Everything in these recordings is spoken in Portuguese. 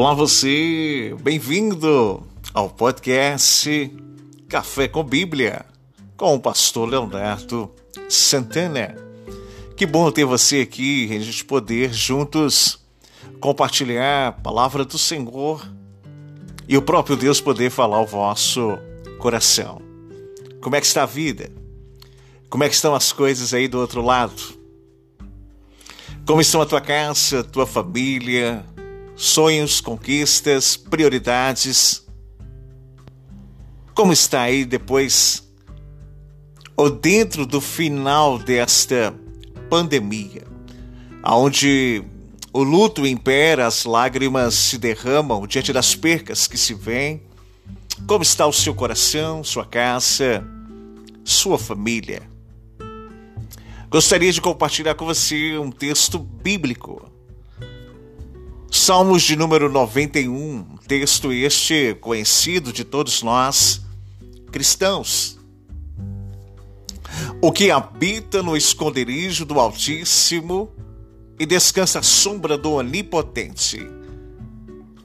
Olá você, bem-vindo ao podcast Café com Bíblia com o pastor Leonardo Santana. Que bom ter você aqui a gente poder juntos compartilhar a palavra do Senhor e o próprio Deus poder falar ao vosso coração. Como é que está a vida? Como é que estão as coisas aí do outro lado? Como estão a tua casa, tua família, sonhos, conquistas, prioridades. Como está aí depois ou dentro do final desta pandemia, onde o luto impera, as lágrimas se derramam diante das percas que se vêm? Como está o seu coração, sua casa, sua família? Gostaria de compartilhar com você um texto bíblico Salmos de número 91, texto este conhecido de todos nós, cristãos. O que habita no esconderijo do Altíssimo e descansa à sombra do Onipotente,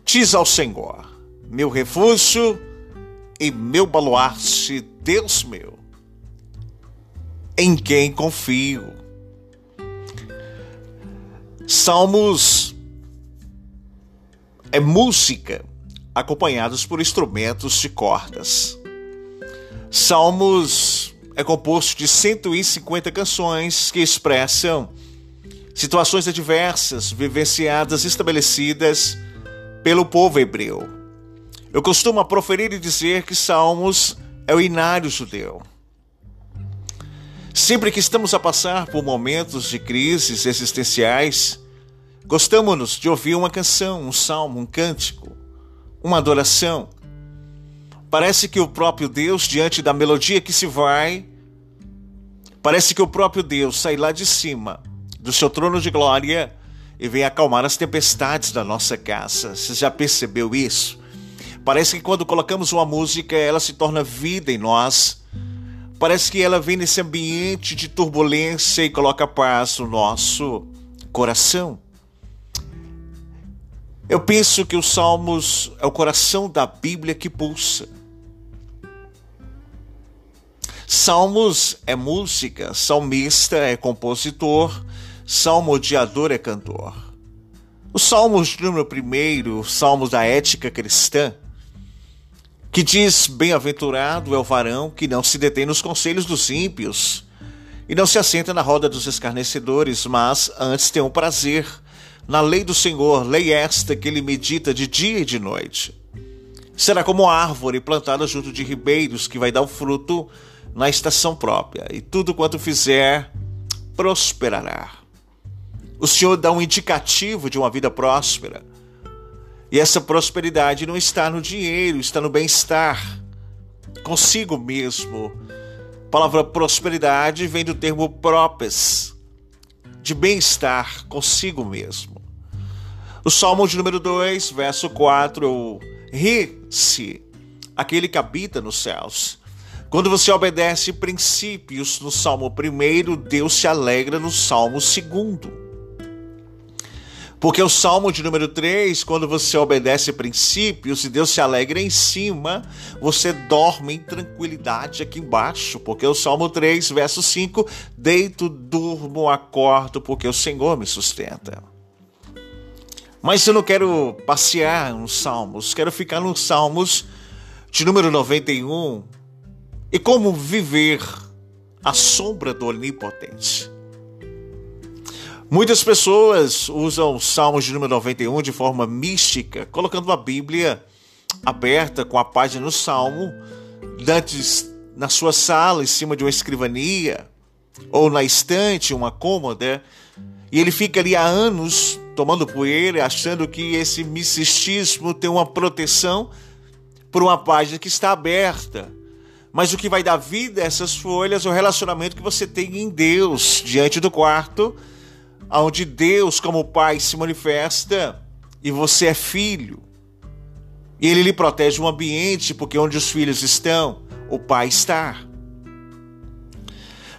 diz ao Senhor, meu refúgio e meu baluarte, Deus meu, em quem confio. Salmos é música, acompanhados por instrumentos de cordas. Salmos é composto de 150 canções que expressam situações adversas vivenciadas estabelecidas pelo povo hebreu. Eu costumo proferir e dizer que Salmos é o inário judeu. Sempre que estamos a passar por momentos de crises existenciais, Gostamos de ouvir uma canção, um salmo, um cântico, uma adoração. Parece que o próprio Deus, diante da melodia que se vai, parece que o próprio Deus sai lá de cima do seu trono de glória e vem acalmar as tempestades da nossa casa. Você já percebeu isso? Parece que quando colocamos uma música, ela se torna vida em nós. Parece que ela vem nesse ambiente de turbulência e coloca paz no nosso coração. Eu penso que os Salmos é o coração da Bíblia que pulsa. Salmos é música, salmista é compositor, salmodiador é cantor. Os Salmos número primeiro, Salmos da ética cristã, que diz: Bem-aventurado é o varão que não se detém nos conselhos dos ímpios e não se assenta na roda dos escarnecedores, mas antes tem um prazer na lei do Senhor, lei esta que ele medita de dia e de noite. Será como árvore plantada junto de ribeiros que vai dar o fruto na estação própria, e tudo quanto fizer prosperará. O Senhor dá um indicativo de uma vida próspera. E essa prosperidade não está no dinheiro, está no bem-estar consigo mesmo. A palavra prosperidade vem do termo propes, de bem-estar consigo mesmo. O Salmo de número 2, verso 4, ri-se aquele que habita nos céus. Quando você obedece princípios no Salmo 1, Deus se alegra no Salmo 2. Porque o Salmo de número 3, quando você obedece princípios e Deus se alegra em cima, você dorme em tranquilidade aqui embaixo. Porque o Salmo 3, verso 5, deito, durmo, acordo, porque o Senhor me sustenta. Mas eu não quero passear nos Salmos, quero ficar nos Salmos de número 91 e como viver à sombra do Onipotente. Muitas pessoas usam Salmos de número 91 de forma mística, colocando a Bíblia aberta com a página do Salmo antes na sua sala, em cima de uma escrivania, ou na estante, uma cômoda, e ele fica ali há anos tomando poeira, achando que esse misticismo tem uma proteção por uma página que está aberta. Mas o que vai dar vida a essas folhas é o relacionamento que você tem em Deus diante do quarto onde Deus, como Pai, se manifesta e você é filho. E ele lhe protege o ambiente, porque onde os filhos estão, o Pai está.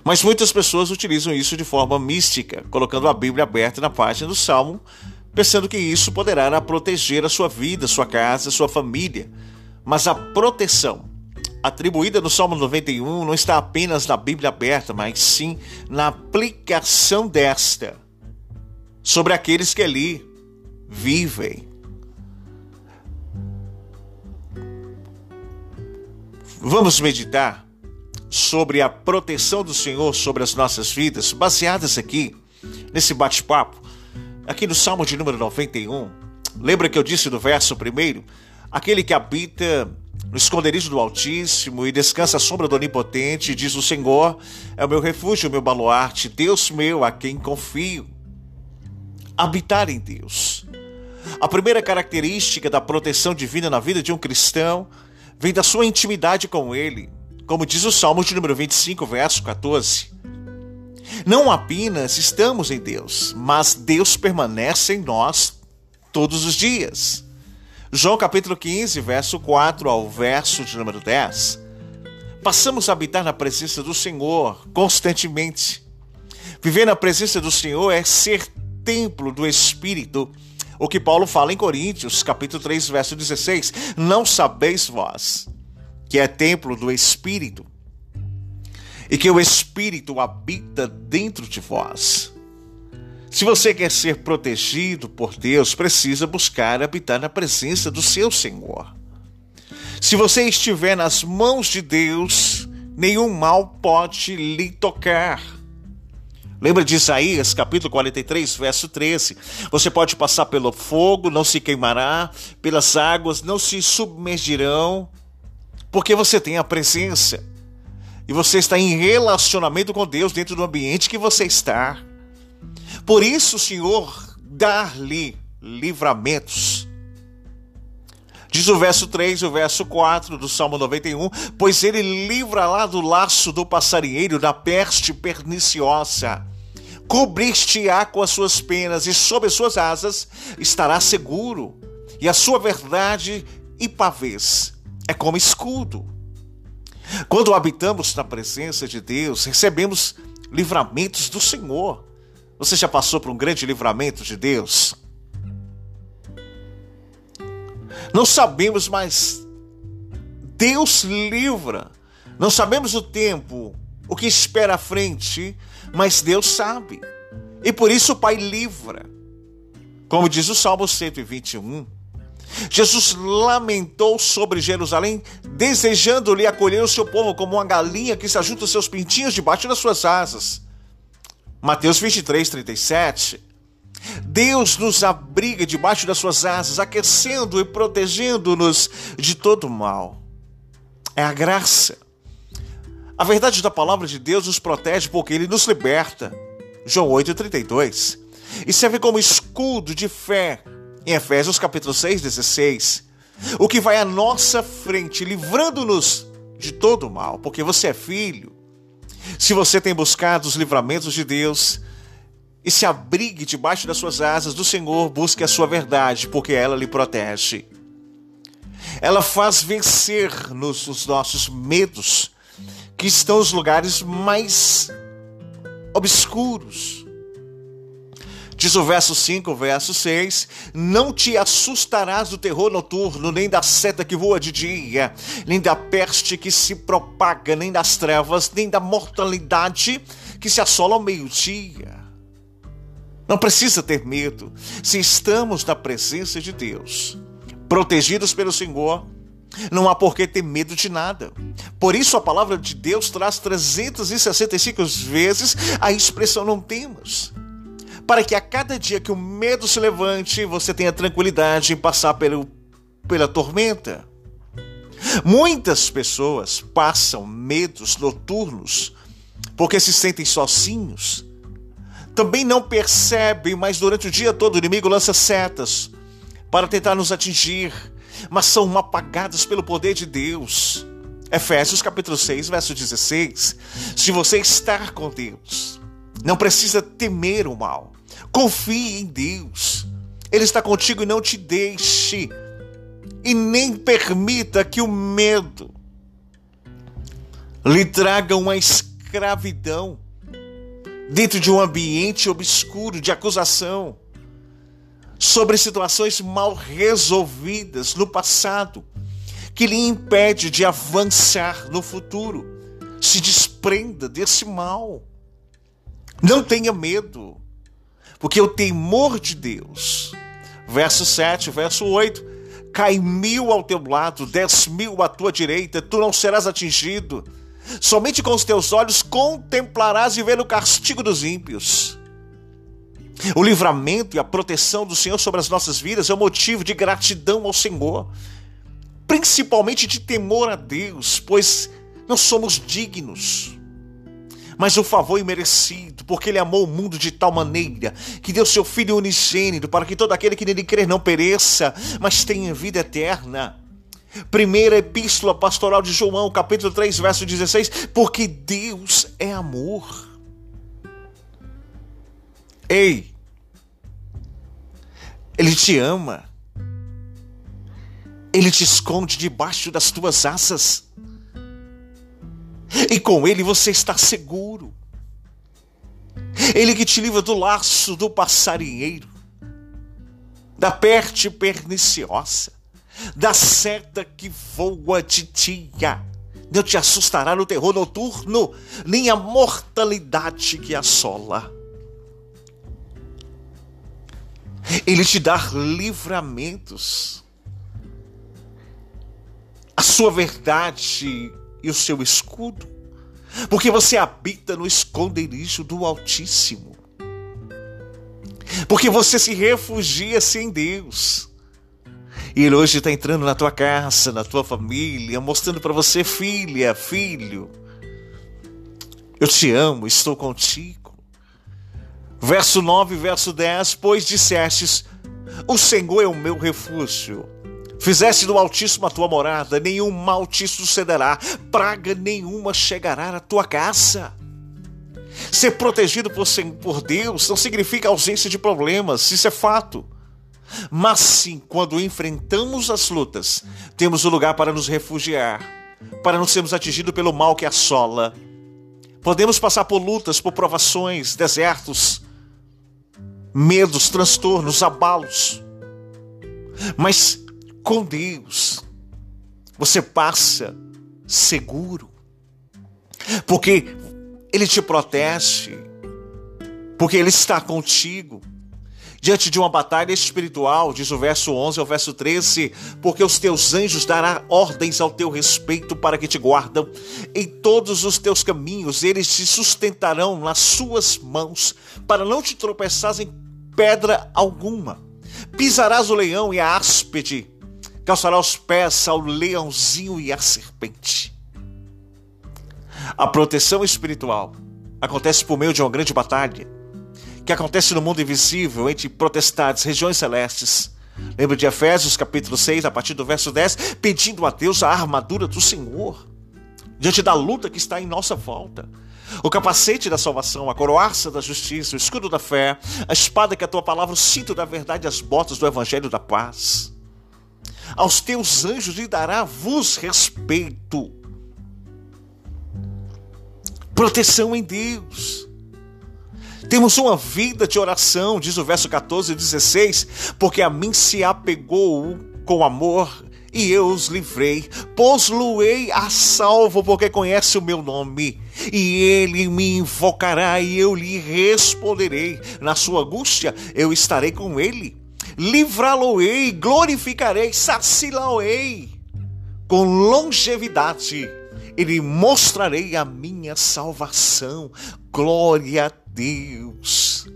Mas muitas pessoas utilizam isso de forma mística, colocando a Bíblia aberta na página do Salmo pensando que isso poderá proteger a sua vida, sua casa, sua família. Mas a proteção atribuída no Salmo 91 não está apenas na Bíblia aberta, mas sim na aplicação desta sobre aqueles que ali vivem. Vamos meditar sobre a proteção do Senhor sobre as nossas vidas, baseadas aqui nesse bate-papo, aqui no Salmo de número 91. Lembra que eu disse no verso primeiro? Aquele que habita no esconderijo do Altíssimo e descansa à sombra do Onipotente, diz o Senhor, é o meu refúgio, o meu baluarte, Deus meu a quem confio. Habitar em Deus. A primeira característica da proteção divina na vida de um cristão vem da sua intimidade com Ele, como diz o Salmo de número 25, verso 14. Não apenas estamos em Deus, mas Deus permanece em nós todos os dias. João capítulo 15, verso 4 ao verso de número 10. Passamos a habitar na presença do Senhor constantemente. Viver na presença do Senhor é ser templo do Espírito o que Paulo fala em Coríntios, capítulo 3, verso 16: Não sabeis vós que é templo do Espírito e que o Espírito habita dentro de vós. Se você quer ser protegido por Deus, precisa buscar habitar na presença do seu Senhor. Se você estiver nas mãos de Deus, nenhum mal pode lhe tocar. Lembra de Isaías, capítulo 43, verso 13? Você pode passar pelo fogo, não se queimará, pelas águas, não se submergirão, porque você tem a presença. E você está em relacionamento com Deus dentro do ambiente que você está. Por isso, o Senhor dar-lhe livramentos. Diz o verso 3 e o verso 4 do Salmo 91: Pois ele livra lá do laço do passarinheiro, da peste perniciosa cobrir-te-á com as suas penas, e sob as suas asas estará seguro, e a sua verdade e pavês é como escudo. Quando habitamos na presença de Deus, recebemos livramentos do Senhor. Você já passou por um grande livramento de Deus? Não sabemos, mas Deus livra. Não sabemos o tempo, o que espera à frente, mas Deus sabe. E por isso o Pai livra. Como diz o Salmo 121, Jesus lamentou sobre Jerusalém, desejando-lhe acolher o seu povo como uma galinha que se ajunta seus pintinhos debaixo das suas asas. Mateus 23, 37. Deus nos abriga debaixo das suas asas, aquecendo e protegendo-nos de todo mal. É a graça. A verdade da palavra de Deus nos protege porque ele nos liberta. João 8,32. E serve como escudo de fé em Efésios capítulo 6, 16. O que vai à nossa frente, livrando-nos de todo o mal, porque você é filho. Se você tem buscado os livramentos de Deus, e se abrigue debaixo das suas asas do Senhor, busque a sua verdade, porque ela lhe protege. Ela faz vencer-nos os nossos medos, que estão os lugares mais obscuros. Diz o verso 5, o verso 6: Não te assustarás do terror noturno, nem da seta que voa de dia, nem da peste que se propaga, nem das trevas, nem da mortalidade que se assola ao meio-dia. Não precisa ter medo, se estamos na presença de Deus, protegidos pelo Senhor, não há por que ter medo de nada. Por isso a palavra de Deus traz 365 vezes a expressão não temas. Para que a cada dia que o medo se levante, você tenha tranquilidade em passar pelo, pela tormenta. Muitas pessoas passam medos noturnos porque se sentem sozinhos. Também não percebem, mas durante o dia todo o inimigo lança setas para tentar nos atingir mas são apagadas pelo poder de Deus. Efésios capítulo 6, verso 16. Se você estar com Deus, não precisa temer o mal. Confie em Deus. Ele está contigo e não te deixe. E nem permita que o medo lhe traga uma escravidão dentro de um ambiente obscuro de acusação sobre situações mal resolvidas no passado, que lhe impede de avançar no futuro. Se desprenda desse mal. Não tenha medo, porque o temor de Deus, verso 7, verso 8, cai mil ao teu lado, dez mil à tua direita, tu não serás atingido. Somente com os teus olhos contemplarás e ver o castigo dos ímpios. O livramento e a proteção do Senhor sobre as nossas vidas é um motivo de gratidão ao Senhor, principalmente de temor a Deus, pois não somos dignos. Mas o favor imerecido, porque Ele amou o mundo de tal maneira que deu seu Filho unigênito para que todo aquele que nele crer não pereça, mas tenha vida eterna. Primeira Epístola Pastoral de João, capítulo 3, verso 16: Porque Deus é amor. Ei, Ele te ama. Ele te esconde debaixo das tuas asas. E com Ele você está seguro. Ele que te livra do laço do passarinheiro, da perte perniciosa, da seta que voa de dia. Não te assustará no terror noturno, nem a mortalidade que assola. Ele te dá livramentos. A sua verdade e o seu escudo, porque você habita no esconderijo do Altíssimo. Porque você se refugia-se em Deus. E Ele hoje está entrando na tua casa, na tua família, mostrando para você, filha, filho, eu te amo, estou contigo. Verso 9, verso 10: Pois dissestes: O Senhor é o meu refúgio. Fizeste do Altíssimo a tua morada, nenhum mal te sucederá, praga nenhuma chegará à tua casa. Ser protegido por, Deus não significa ausência de problemas, isso é fato. Mas sim, quando enfrentamos as lutas, temos um lugar para nos refugiar, para não sermos atingidos pelo mal que assola. Podemos passar por lutas, por provações, desertos, medos, transtornos, abalos. Mas com Deus você passa seguro, porque Ele te protege, porque Ele está contigo. Diante de uma batalha espiritual, diz o verso 11 ao verso 13, porque os teus anjos darão ordens ao teu respeito para que te guardam em todos os teus caminhos, eles te sustentarão nas suas mãos, para não te tropeçares em pedra alguma. Pisarás o leão e a áspide, calçará os pés ao leãozinho e à serpente. A proteção espiritual acontece por meio de uma grande batalha, que acontece no mundo invisível entre protestados, regiões celestes. Lembra de Efésios capítulo 6, a partir do verso 10, pedindo a Deus a armadura do Senhor, diante da luta que está em nossa volta o capacete da salvação, a coroaça da justiça, o escudo da fé, a espada que é a tua palavra, o cinto da verdade, as botas do evangelho da paz. Aos teus anjos lhe dará vos respeito. Proteção em Deus. Temos uma vida de oração, diz o verso 14 e 16, porque a mim se apegou com amor e eu os livrei, pôs-lo-ei a salvo, porque conhece o meu nome. E ele me invocará e eu lhe responderei. Na sua angústia eu estarei com ele. Livrá-lo-ei, glorificarei, sacilá-lo-ei com longevidade. E lhe mostrarei a minha salvação. Glória a Deus.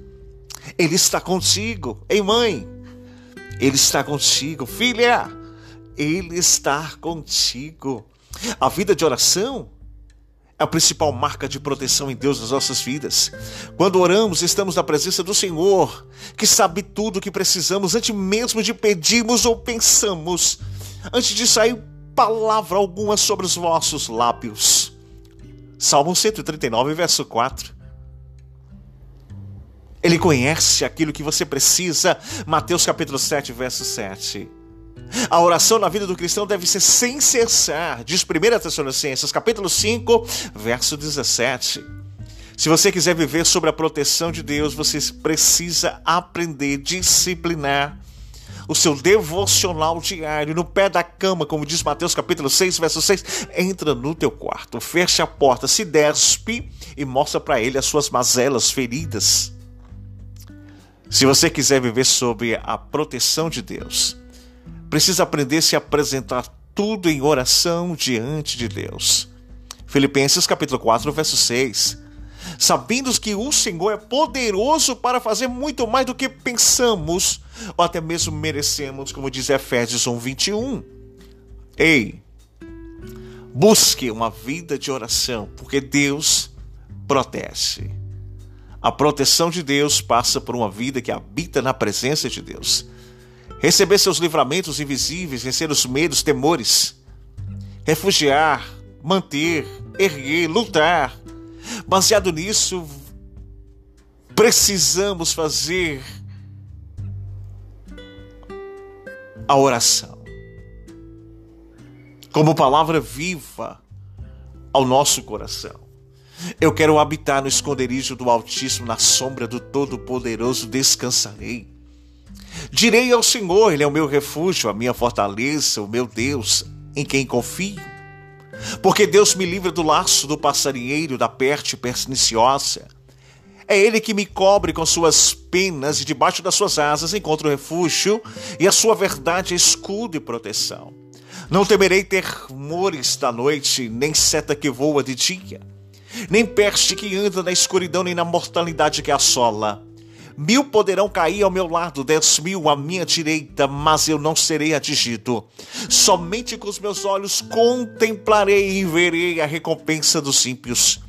Ele está contigo. Ei, mãe, ele está contigo. Filha, ele está contigo. A vida de oração é a principal marca de proteção em Deus nas nossas vidas. Quando oramos, estamos na presença do Senhor, que sabe tudo o que precisamos antes mesmo de pedirmos ou pensamos, antes de sair palavra alguma sobre os vossos lábios. Salmo 139, verso 4. Ele conhece aquilo que você precisa. Mateus capítulo 7, verso 7. A oração na vida do cristão deve ser sem cessar, diz 1 Tessalonicenses, capítulo 5, verso 17. Se você quiser viver sob a proteção de Deus, você precisa aprender disciplinar o seu devocional diário no pé da cama, como diz Mateus capítulo 6, verso 6. Entra no teu quarto, fecha a porta, se despe e mostra para ele as suas mazelas, feridas. Se você quiser viver sob a proteção de Deus, precisa aprender a se apresentar tudo em oração diante de Deus. Filipenses capítulo 4, verso 6. Sabendo que o Senhor é poderoso para fazer muito mais do que pensamos ou até mesmo merecemos, como diz Efésios 1, 21. Ei, busque uma vida de oração, porque Deus protege. A proteção de Deus passa por uma vida que habita na presença de Deus. Receber seus livramentos invisíveis, vencer os medos, temores, refugiar, manter, erguer, lutar. Baseado nisso, precisamos fazer a oração como palavra viva ao nosso coração. Eu quero habitar no esconderijo do Altíssimo, na sombra do Todo-Poderoso descansarei. Direi ao Senhor, Ele é o meu refúgio, a minha fortaleza, o meu Deus, em quem confio. Porque Deus me livra do laço do passarinheiro, da perte perniciosa. É Ele que me cobre com suas penas e debaixo das suas asas encontro refúgio, e a sua verdade é escudo e proteção. Não temerei termores da noite, nem seta que voa de dia nem peste que anda na escuridão, nem na mortalidade que assola. Mil poderão cair ao meu lado, dez mil à minha direita, mas eu não serei atingido. Somente com os meus olhos contemplarei e verei a recompensa dos ímpios.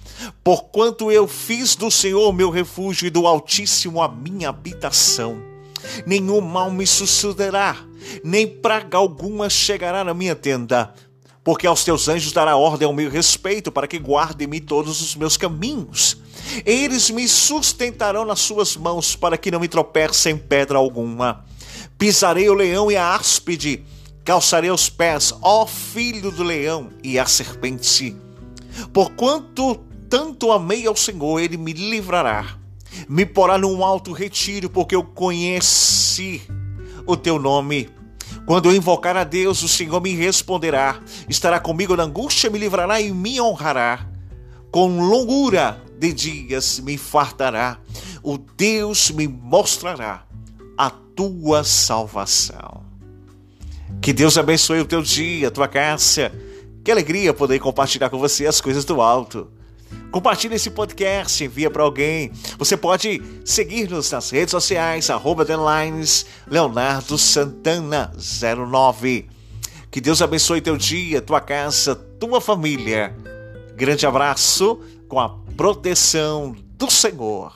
Porquanto eu fiz do Senhor meu refúgio e do Altíssimo a minha habitação. Nenhum mal me sucederá, nem praga alguma chegará na minha tenda porque aos teus anjos dará ordem ao meu respeito, para que guardem-me todos os meus caminhos. Eles me sustentarão nas suas mãos, para que não me tropece em pedra alguma. Pisarei o leão e a áspide, calçarei os pés, ó filho do leão, e a serpente. Porquanto tanto amei ao Senhor, ele me livrará. Me porá num alto retiro, porque eu conheci o teu nome quando eu invocar a Deus, o Senhor me responderá, estará comigo na angústia, me livrará e me honrará. Com longura de dias me fartará, o Deus me mostrará a tua salvação. Que Deus abençoe o teu dia, a tua casa. Que alegria poder compartilhar com você as coisas do alto. Compartilhe esse podcast, envia para alguém. Você pode seguir-nos nas redes sociais, arroba Leonardo Santana 09. Que Deus abençoe teu dia, tua casa, tua família. Grande abraço com a proteção do Senhor.